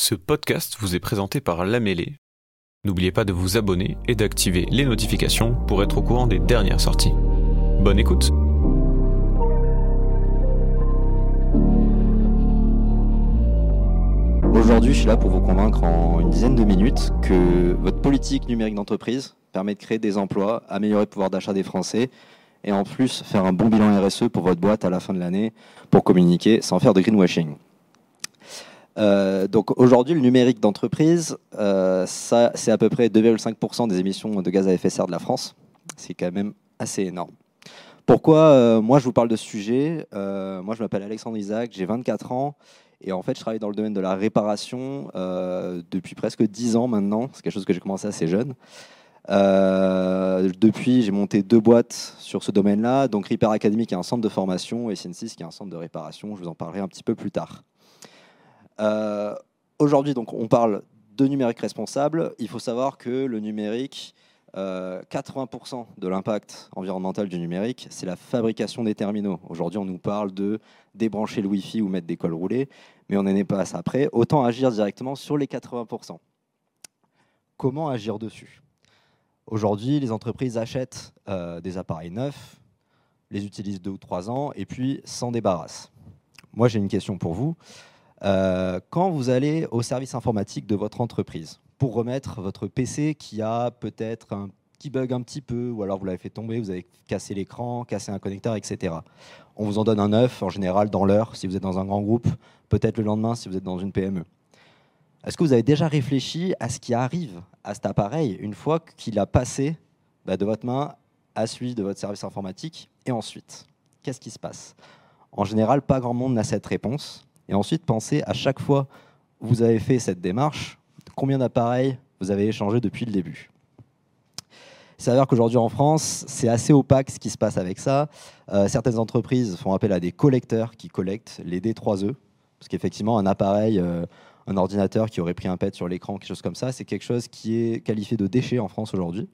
Ce podcast vous est présenté par La Mêlée. N'oubliez pas de vous abonner et d'activer les notifications pour être au courant des dernières sorties. Bonne écoute Aujourd'hui, je suis là pour vous convaincre en une dizaine de minutes que votre politique numérique d'entreprise permet de créer des emplois, améliorer le pouvoir d'achat des Français et en plus faire un bon bilan RSE pour votre boîte à la fin de l'année pour communiquer sans faire de greenwashing. Euh, donc aujourd'hui, le numérique d'entreprise, euh, c'est à peu près 2,5% des émissions de gaz à effet de serre de la France. C'est quand même assez énorme. Pourquoi euh, moi je vous parle de ce sujet Moi je m'appelle Alexandre Isaac, j'ai 24 ans et en fait je travaille dans le domaine de la réparation depuis presque 10 ans maintenant. C'est quelque chose que j'ai commencé assez jeune. depuis, j'ai monté deux boîtes sur ce domaine-là, donc Repair Academy qui est un centre de formation et Cn6 qui est un centre de réparation. Je vous en parlerai un petit peu plus tard. Euh, aujourd'hui, donc, on parle de numérique responsable. Il faut savoir que le numérique, 80% euh, de l'impact environnemental du numérique, c'est la fabrication des terminaux. Aujourd'hui, on nous parle de débrancher le Wi-Fi ou mettre des cols roulés, mais on n'en est pas à ça après. Autant agir directement sur les 80%. Comment agir dessus? Aujourd'hui, les entreprises achètent euh, des appareils neufs, les utilisent deux ou trois ans, et puis s'en débarrassent. Moi, j'ai une question pour vous. Euh, quand vous allez au service informatique de votre entreprise pour remettre votre PC qui a peut-être un petit bug un petit peu, ou alors vous l'avez fait tomber, vous avez cassé l'écran, cassé un connecteur, etc. On vous en donne un neuf, en général dans l'heure, si vous êtes dans un grand groupe, peut-être le lendemain si vous êtes dans une PME. Est-ce que vous avez déjà réfléchi à ce qui arrive à cet appareil une fois qu'il a passé bah, de votre main à celui de votre service informatique Et ensuite, qu'est-ce qui se passe? En général, pas grand monde n'a cette réponse. Et ensuite, pensez à chaque fois que vous avez fait cette démarche, combien d'appareils vous avez échangé depuis le début. Il s'avère qu'aujourd'hui en France, c'est assez opaque ce qui se passe avec ça. Euh, certaines entreprises font appel à des collecteurs qui collectent les D3E, parce qu'effectivement, un appareil, euh, un ordinateur qui aurait pris un pet sur l'écran, quelque chose comme ça, c'est quelque chose qui est qualifié de déchet en France aujourd'hui.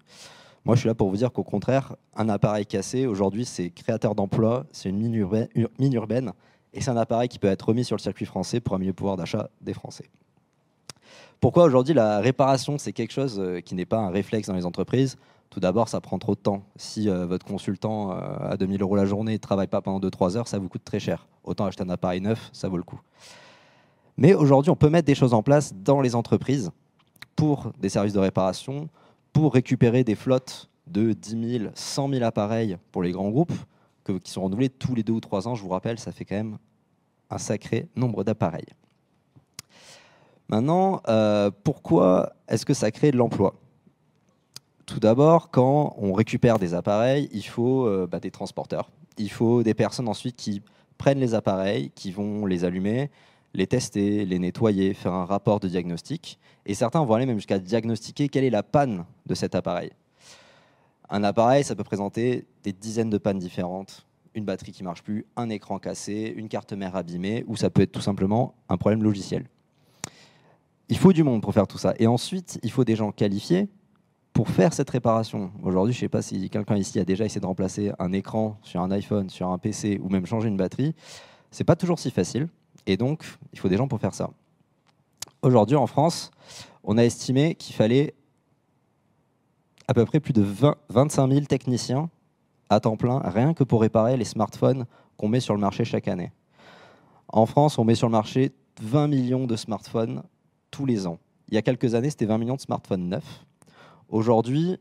Moi, je suis là pour vous dire qu'au contraire, un appareil cassé, aujourd'hui, c'est créateur d'emplois, c'est une mine urbaine, et c'est un appareil qui peut être remis sur le circuit français pour améliorer le pouvoir d'achat des Français. Pourquoi aujourd'hui la réparation, c'est quelque chose euh, qui n'est pas un réflexe dans les entreprises? Tout d'abord, ça prend trop de temps. Si euh, votre consultant euh, à 2000 euros la journée ne travaille pas pendant 2-3 heures, ça vous coûte très cher. Autant acheter un appareil neuf, ça vaut le coup. Mais aujourd'hui, on peut mettre des choses en place dans les entreprises pour des services de réparation, pour récupérer des flottes de 10 000, 100 000 appareils pour les grands groupes, qui sont renouvelés tous les deux ou trois ans. Je vous rappelle, ça fait quand même un sacré nombre d'appareils. Maintenant, euh, pourquoi est-ce que ça crée de l'emploi? Tout d'abord, quand on récupère des appareils, il faut euh, bah, des transporteurs. Il faut des personnes ensuite qui prennent les appareils, qui vont les allumer, les tester, les nettoyer, faire un rapport de diagnostic. Et certains vont aller même jusqu'à diagnostiquer quelle est la panne de cet appareil. Un appareil, ça peut présenter des dizaines de pannes différentes. Une batterie qui marche plus, un écran cassé, une carte mère abîmée, ou ça peut être tout simplement un problème logiciel. Il faut du monde pour faire tout ça. Et ensuite, il faut des gens qualifiés pour faire cette réparation. Aujourd'hui, je ne sais pas si quelqu'un ici a déjà essayé de remplacer un écran sur un iPhone, sur un PC, ou même changer une batterie. C'est pas toujours si facile. Et donc, il faut des gens pour faire ça. Aujourd'hui, en France, on a estimé qu'il fallait à peu près plus de 20, 25 000 techniciens à temps plein, rien que pour réparer les smartphones qu'on met sur le marché chaque année. En France, on met sur le marché 20 millions de smartphones tous les ans. Il y a quelques années, c'était 20 millions de smartphones neufs. Aujourd'hui,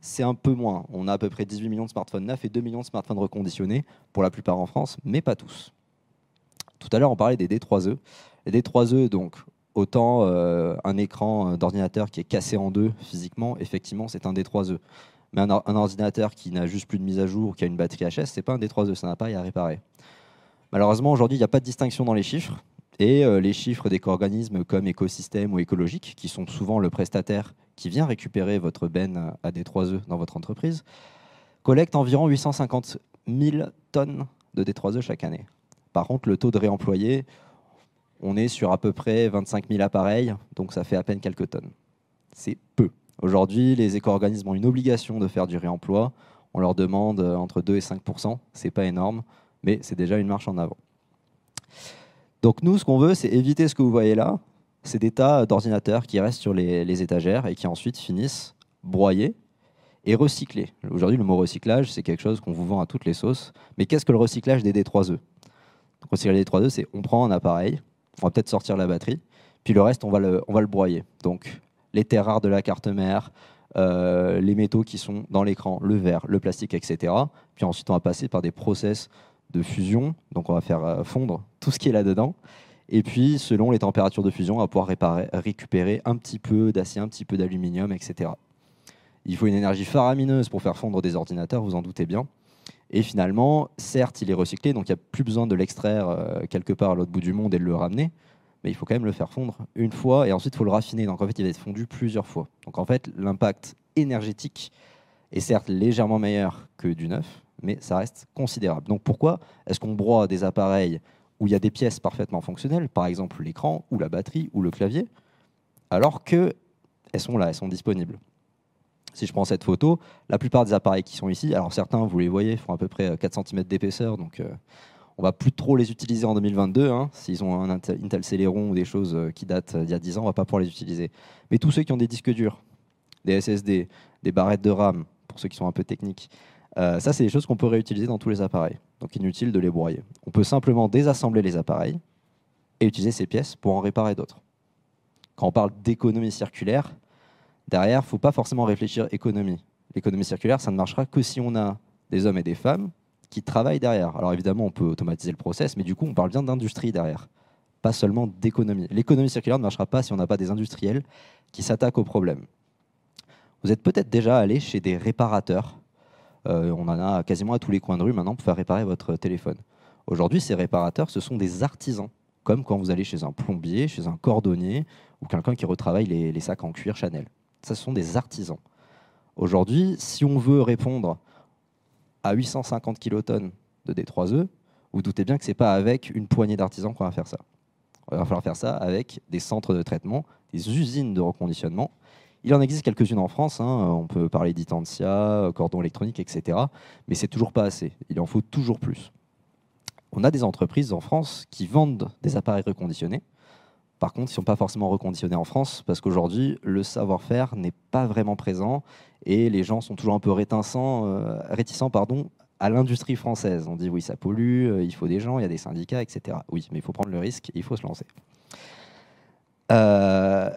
c'est un peu moins. On a à peu près 18 millions de smartphones neufs et 2 millions de smartphones reconditionnés, pour la plupart en France, mais pas tous. Tout à l'heure, on parlait des D3E. Les D3E, donc, Autant euh, un écran d'ordinateur qui est cassé en deux physiquement, effectivement, c'est un D3E. Mais un, ordinateur qui n'a juste plus de mise à jour, qui a une batterie HS, c'est pas un D3E, ça n'a pas à réparer. Malheureusement, aujourd'hui, il n'y a pas de distinction dans les chiffres. Et euh, les chiffres des organismes comme écosystème ou écologique, qui sont souvent le prestataire qui vient récupérer votre benne à D3E dans votre entreprise, collectent environ 850 000 tonnes de D3E chaque année. Par contre, le taux de réemployé, on est sur à peu près 25 000 appareils, donc ça fait à peine quelques tonnes. C'est peu. Aujourd'hui, les éco-organismes ont une obligation de faire du réemploi. On leur demande euh, entre 2 et 5% C'est pas énorme, mais c'est déjà une marche en avant. Donc nous, ce qu'on veut, c'est éviter ce que vous voyez là, c'est des tas d'ordinateurs qui restent sur les, les étagères et qui ensuite finissent broyés et recyclés. Aujourd'hui, le mot recyclage, c'est quelque chose qu'on vous vend à toutes les sauces. Mais qu'est-ce que le recyclage des D3E Recycler des D3E, c'est on prend un appareil, on va peut-être sortir la batterie, puis le reste, on va le, broyer. Donc, les terres rares de la carte mère, euh, les métaux qui sont dans l'écran, le verre, le plastique, etc. Puis ensuite, on va passer par des process de fusion. Donc, on va faire euh, fondre tout ce qui est là-dedans. Et puis, selon les températures de fusion, on va pouvoir récupérer un petit peu d'acier, un petit peu d'aluminium, etc. Il faut une énergie faramineuse pour faire fondre des ordinateurs, vous en doutez bien. Et finalement, certes, il est recyclé, donc il n'y a plus besoin de l'extraire euh, quelque part à l'autre bout du monde et de le ramener, mais il faut quand même le faire fondre une fois et ensuite il faut le raffiner. Donc en fait, il va être fondu plusieurs fois. Donc en fait, l'impact énergétique est certes légèrement meilleur que du neuf, mais ça reste considérable. Donc pourquoi est-ce qu'on broie des appareils où il y a des pièces parfaitement fonctionnelles, par exemple l'écran ou la batterie ou le clavier, alors qu'elles sont là, elles sont disponibles? Si je prends cette photo, la plupart des appareils qui sont ici, alors certains, vous les voyez, font à peu près 4 cm d'épaisseur, donc euh, on va plus trop les utiliser en 2022. Hein. S'ils ont un Intel Celeron ou des choses euh, qui datent d'il y a 10 ans, on va pas pouvoir les utiliser. Mais tous ceux qui ont des disques durs, des SSD, des barrettes de RAM, pour ceux qui sont un peu techniques, euh, ça, c'est des choses qu'on peut réutiliser dans tous les appareils. Donc inutile de les broyer. On peut simplement désassembler les appareils et utiliser ces pièces pour en réparer d'autres. Quand on parle d'économie circulaire, Derrière, il ne faut pas forcément réfléchir économie. L'économie circulaire, ça ne marchera que si on a des hommes et des femmes qui travaillent derrière. Alors évidemment, on peut automatiser le process, mais du coup, on parle bien d'industrie derrière, pas seulement d'économie. L'économie circulaire ne marchera pas si on n'a pas des industriels qui s'attaquent au problème. Vous êtes peut-être déjà allé chez des réparateurs. Euh, on en a quasiment à tous les coins de rue maintenant pour faire réparer votre téléphone. Aujourd'hui, ces réparateurs, ce sont des artisans, comme quand vous allez chez un plombier, chez un cordonnier ou quelqu'un qui retravaille les sacs en cuir Chanel ce sont des artisans. Aujourd'hui, si on veut répondre à 850 kilotonnes de D3E, vous doutez bien que ce n'est pas avec une poignée d'artisans qu'on va faire ça. Il va falloir faire ça avec des centres de traitement, des usines de reconditionnement. Il en existe quelques-unes en France, hein. on peut parler d'Itensia, cordon électronique, etc. Mais c'est toujours pas assez, il en faut toujours plus. On a des entreprises en France qui vendent des appareils reconditionnés, par contre, ils ne sont pas forcément reconditionnés en France parce qu'aujourd'hui, le savoir-faire n'est pas vraiment présent et les gens sont toujours un peu réticents, euh, réticents pardon, à l'industrie française. On dit oui, ça pollue, euh, il faut des gens, il y a des syndicats, etc. Oui, mais il faut prendre le risque, il faut se lancer. Euh,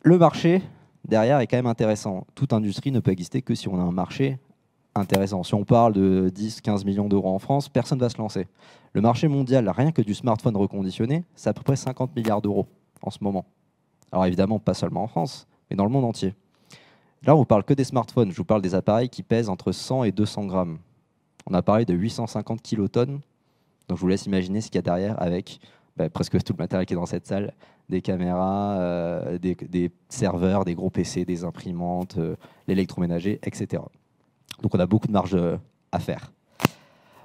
le marché, derrière, est quand même intéressant. Toute industrie ne peut exister que si on a un marché intéressant. Si on parle de 10-15 millions d'euros en France, personne ne va se lancer. Le marché mondial, rien que du smartphone reconditionné, c'est à peu près 50 milliards d'euros en ce moment. Alors évidemment, pas seulement en France, mais dans le monde entier. Là, on vous parle que des smartphones. Je vous parle des appareils qui pèsent entre 100 et 200 grammes. On a parlé de 850 kilotonnes. Donc je vous laisse imaginer ce qu'il y a derrière avec bah, presque tout le matériel qui est dans cette salle, des caméras, euh, des, serveurs, des gros PC, des imprimantes, euh, l'électroménager, etc. Donc on a beaucoup de marge euh, à faire.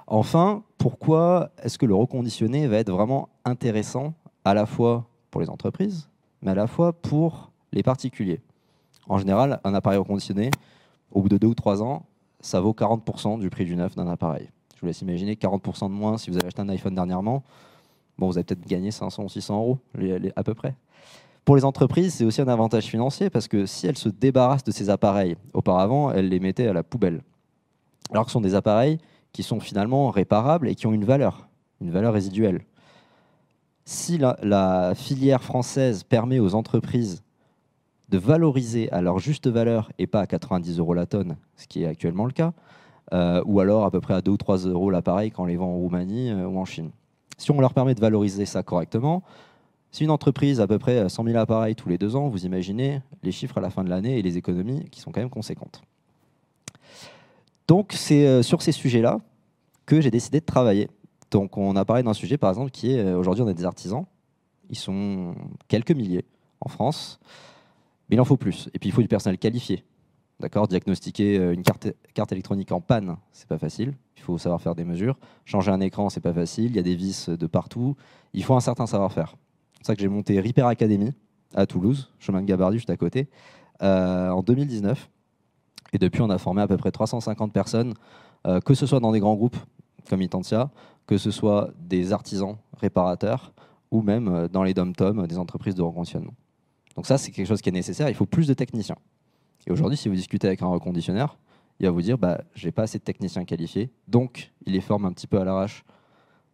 Enfin, pourquoi est-ce que le reconditionné va être vraiment intéressant à la fois pour les entreprises, mais à la fois pour les particuliers? En général, un appareil reconditionné, au bout de deux ou trois ans, ça vaut 40% du prix du neuf d'un appareil. Je vous laisse imaginer 40% de moins si vous avez acheté un iPhone dernièrement. Bon, vous avez peut-être gagné 500 ou 600 euros à peu près. Pour les entreprises, c'est aussi un avantage financier parce que si elles se débarrassent de ces appareils, auparavant, elles les mettaient à la poubelle. Alors que ce sont des appareils qui sont finalement réparables et qui ont une valeur, une valeur résiduelle. Si la, filière française permet aux entreprises de valoriser à leur juste valeur et pas à 90 euros la tonne, ce qui est actuellement le cas, euh, ou alors à peu près à 2 ou 3 euros l'appareil quand on les vend en Roumanie euh, ou en Chine. Si on leur permet de valoriser ça correctement, si une entreprise a à peu près 100 000 appareils tous les deux ans, vous imaginez les chiffres à la fin de l'année et les économies qui sont quand même conséquentes. Donc c'est euh, sur ces sujets-là que j'ai décidé de travailler. Donc on a parlé d'un sujet par exemple qui est, euh, aujourd'hui on a des artisans, ils sont quelques milliers en France, mais il en faut plus. Et puis il faut du personnel qualifié. D'accord? Diagnostiquer euh, une carte, carte électronique en panne, c'est pas facile. Il faut savoir faire des mesures. Changer un écran, c'est pas facile. Il y a des vis de partout. Il faut un certain savoir-faire. C'est ça que j'ai monté Repair Academy à Toulouse, chemin de Gabardu, juste à côté, euh, en 2019. Et depuis, on a formé à peu près 350 personnes, euh, que ce soit dans des grands groupes comme Itentia, que ce soit des artisans réparateurs ou même dans les dom-tom des entreprises de reconditionnement. Donc ça, c'est quelque chose qui est nécessaire. Il faut plus de techniciens. Et aujourd'hui, si vous discutez avec un reconditionneur, il va vous dire bah, j'ai pas assez de techniciens qualifiés, donc il les forme un petit peu à l'arrache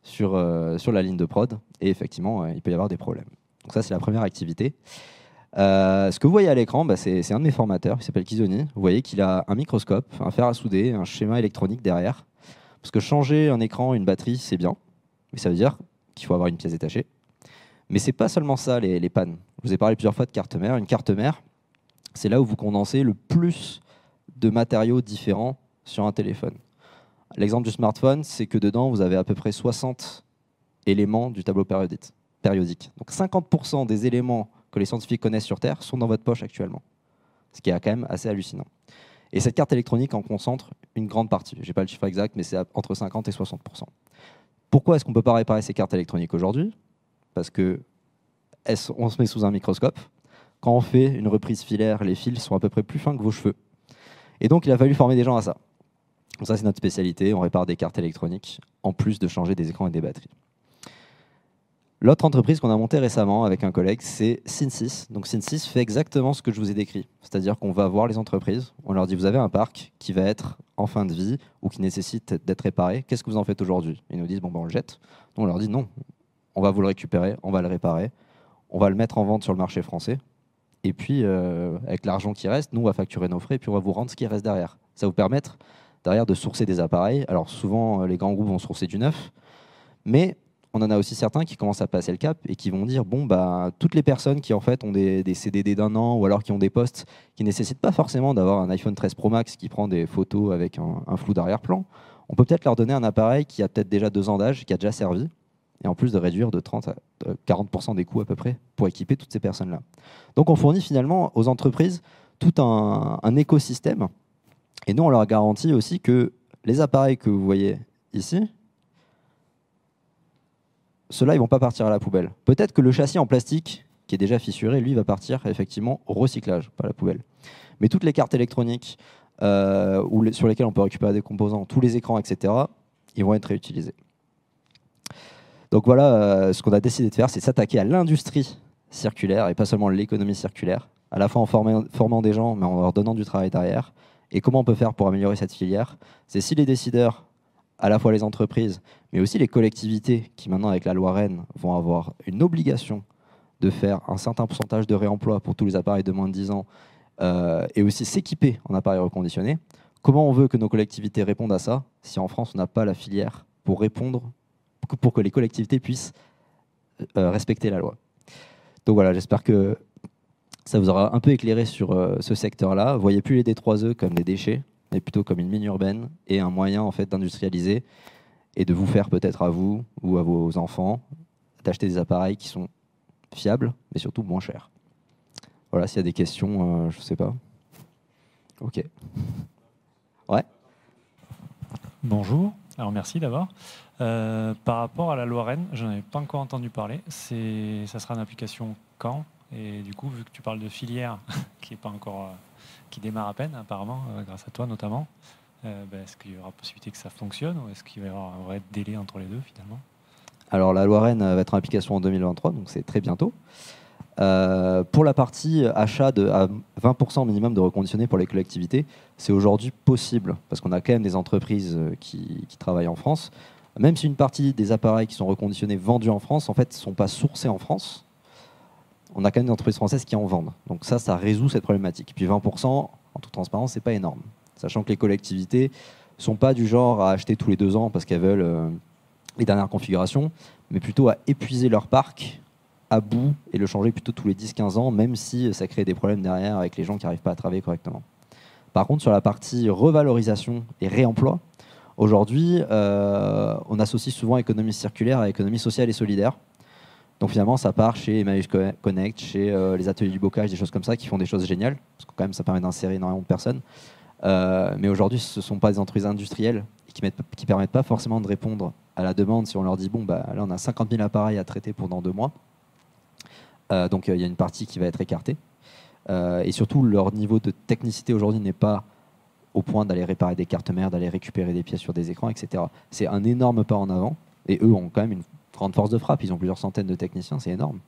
sur, euh, sur la ligne de prod, et effectivement, euh, il peut y avoir des problèmes. Donc ça, c'est la première activité. Euh, ce que vous voyez à l'écran, bah, c'est un de mes formateurs, il s'appelle Kizoni. Vous voyez qu'il a un microscope, un fer à souder, un schéma électronique derrière. Parce que changer un écran, une batterie, c'est bien, mais ça veut dire qu'il faut avoir une pièce détachée. Mais c'est pas seulement ça, les, les pannes. Je vous ai parlé plusieurs fois de carte mère. Une carte mère, c'est là où vous condensez le plus de matériaux différents sur un téléphone. L'exemple du smartphone, c'est que dedans, vous avez à peu près 60 éléments du tableau périodique. Donc 50% des éléments que les scientifiques connaissent sur Terre sont dans votre poche actuellement. Ce qui est quand même assez hallucinant. Et cette carte électronique en concentre une grande partie. Je n'ai pas le chiffre exact, mais c'est entre 50 et 60%. Pourquoi est-ce qu'on ne peut pas réparer ces cartes électroniques aujourd'hui? Parce que on se met sous un microscope? Quand on fait une reprise filaire, les fils sont à peu près plus fins que vos cheveux. Et donc, il a fallu former des gens à ça. Donc ça, c'est notre spécialité. On répare des cartes électroniques, en plus de changer des écrans et des batteries. L'autre entreprise qu'on a montée récemment avec un collègue, c'est Synsys. Donc Synsys fait exactement ce que je vous ai décrit. C'est-à-dire qu'on va voir les entreprises, on leur dit vous avez un parc qui va être en fin de vie ou qui nécessite d'être réparé. Qu'est-ce que vous en faites aujourd'hui? Ils nous disent bon ben on le jette. on leur dit non, on va vous le récupérer, on va le réparer, on va le mettre en vente sur le marché français. Et puis, euh, avec l'argent qui reste, nous, on va facturer nos frais et puis on va vous rendre ce qui reste derrière. Ça va vous permettre derrière de sourcer des appareils. Alors, souvent, euh, les grands groupes vont sourcer du neuf, mais on en a aussi certains qui commencent à passer le cap et qui vont dire bon, bah, toutes les personnes qui en fait ont des, CDD d'un an ou alors qui ont des postes qui nécessitent pas forcément d'avoir un iPhone 13 Pro Max qui prend des photos avec un, un flou d'arrière-plan, on peut peut-être leur donner un appareil qui a peut-être déjà deux ans d'âge, qui a déjà servi et en plus de réduire de 30 à 40% des coûts à peu près pour équiper toutes ces personnes-là. Donc on fournit finalement aux entreprises tout un, écosystème, et nous on leur garantit aussi que les appareils que vous voyez ici, ceux-là, ils vont pas partir à la poubelle. Peut-être que le châssis en plastique, qui est déjà fissuré, lui, va partir effectivement au recyclage, pas à la poubelle. Mais toutes les cartes électroniques euh, sur lesquelles on peut récupérer des composants, tous les écrans, etc., ils vont être réutilisés. Donc voilà, euh, ce qu'on a décidé de faire, c'est s'attaquer à l'industrie circulaire et pas seulement l'économie circulaire, à la fois en formant, des gens, mais en leur donnant du travail derrière. Et comment on peut faire pour améliorer cette filière? C'est si les décideurs, à la fois les entreprises, mais aussi les collectivités, qui maintenant avec la loi Rennes vont avoir une obligation de faire un certain pourcentage de réemploi pour tous les appareils de moins de 10 ans, euh, et aussi s'équiper en appareils reconditionnés, comment on veut que nos collectivités répondent à ça si en France on n'a pas la filière pour répondre pour que les collectivités puissent euh, respecter la loi? Donc voilà, j'espère que ça vous aura un peu éclairé sur euh, ce secteur-là. Voyez plus les D3E comme des déchets, mais plutôt comme une mine urbaine et un moyen en fait d'industrialiser et de vous faire peut-être à vous ou à vos enfants d'acheter des appareils qui sont fiables, mais surtout moins chers. Voilà, s'il y a des questions, euh, je ne sais pas. Ok. Ouais. Bonjour. Alors merci d'abord. Euh, par rapport à la loi Rennes, je n'en avais pas encore entendu parler. C'est, ça sera une application quand? Et du coup, vu que tu parles de filière qui est pas encore, euh, qui démarre à peine apparemment, euh, grâce à toi notamment, ben, est-ce qu'il y aura possibilité que ça fonctionne ou est-ce qu'il va y avoir un vrai délai entre les deux finalement? Alors la loi Rennes va être en application en 2023, donc c'est très bientôt. Euh, pour la partie achat de, à 20% minimum de reconditionnés pour les collectivités, c'est aujourd'hui possible parce qu'on a quand même des entreprises euh, qui, travaillent en France. Même si une partie des appareils qui sont reconditionnés vendus en France, en fait, ne sont pas sourcés en France, on a quand même des entreprises françaises qui en vendent. Donc ça, ça résout cette problématique. Puis 20%, en toute transparence, c'est pas énorme. Sachant que les collectivités sont pas du genre à acheter tous les deux ans parce qu'elles veulent euh, les dernières configurations, mais plutôt à épuiser leur parc à bout et le changer plutôt tous les 10-15 ans, même si ça crée des problèmes derrière avec les gens qui n'arrivent pas à travailler correctement. Par contre, sur la partie revalorisation et réemploi, aujourd'hui, euh, on associe souvent économie circulaire à économie sociale et solidaire. Donc finalement, ça part chez Emmaüs Connect, chez euh, les ateliers du bocage, des choses comme ça, qui font des choses géniales, parce que quand même, ça permet d'insérer énormément de personnes. Euh, mais aujourd'hui, ce ne sont pas des entreprises industrielles qui ne permettent pas forcément de répondre à la demande si on leur dit, bon, bah, là, on a 50 000 appareils à traiter pendant deux mois. Euh, donc il y a une partie qui va être écartée. Et surtout, leur niveau de technicité aujourd'hui n'est pas au point d'aller réparer des cartes mères, d'aller récupérer des pièces sur des écrans, etc. C'est un énorme pas en avant. Et eux ont quand même une grande force de frappe. Ils ont plusieurs centaines de techniciens, c'est énorme.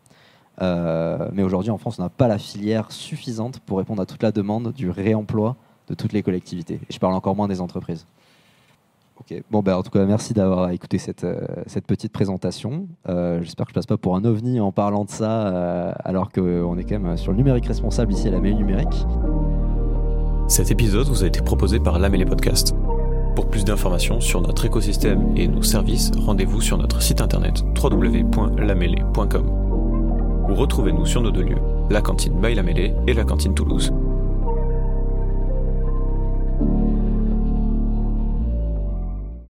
Euh, mais aujourd'hui, en France, on n'a pas la filière suffisante pour répondre à toute la demande du réemploi de toutes les collectivités. Et je parle encore moins des entreprises. Ok. Bon, ben, en tout cas, merci d'avoir écouté cette, euh, cette petite présentation. Euh, J'espère que je passe pas pour un ovni en parlant de ça, alors qu'on est quand même sur le numérique responsable ici à la Mêlée Numérique. Cet épisode vous a été proposé par Lamélé Podcast. Pour plus d'informations sur notre écosystème et nos services, rendez-vous sur notre site internet www.lamêlée.com ou retrouvez-nous sur nos deux lieux, la cantine by et la cantine Toulouse.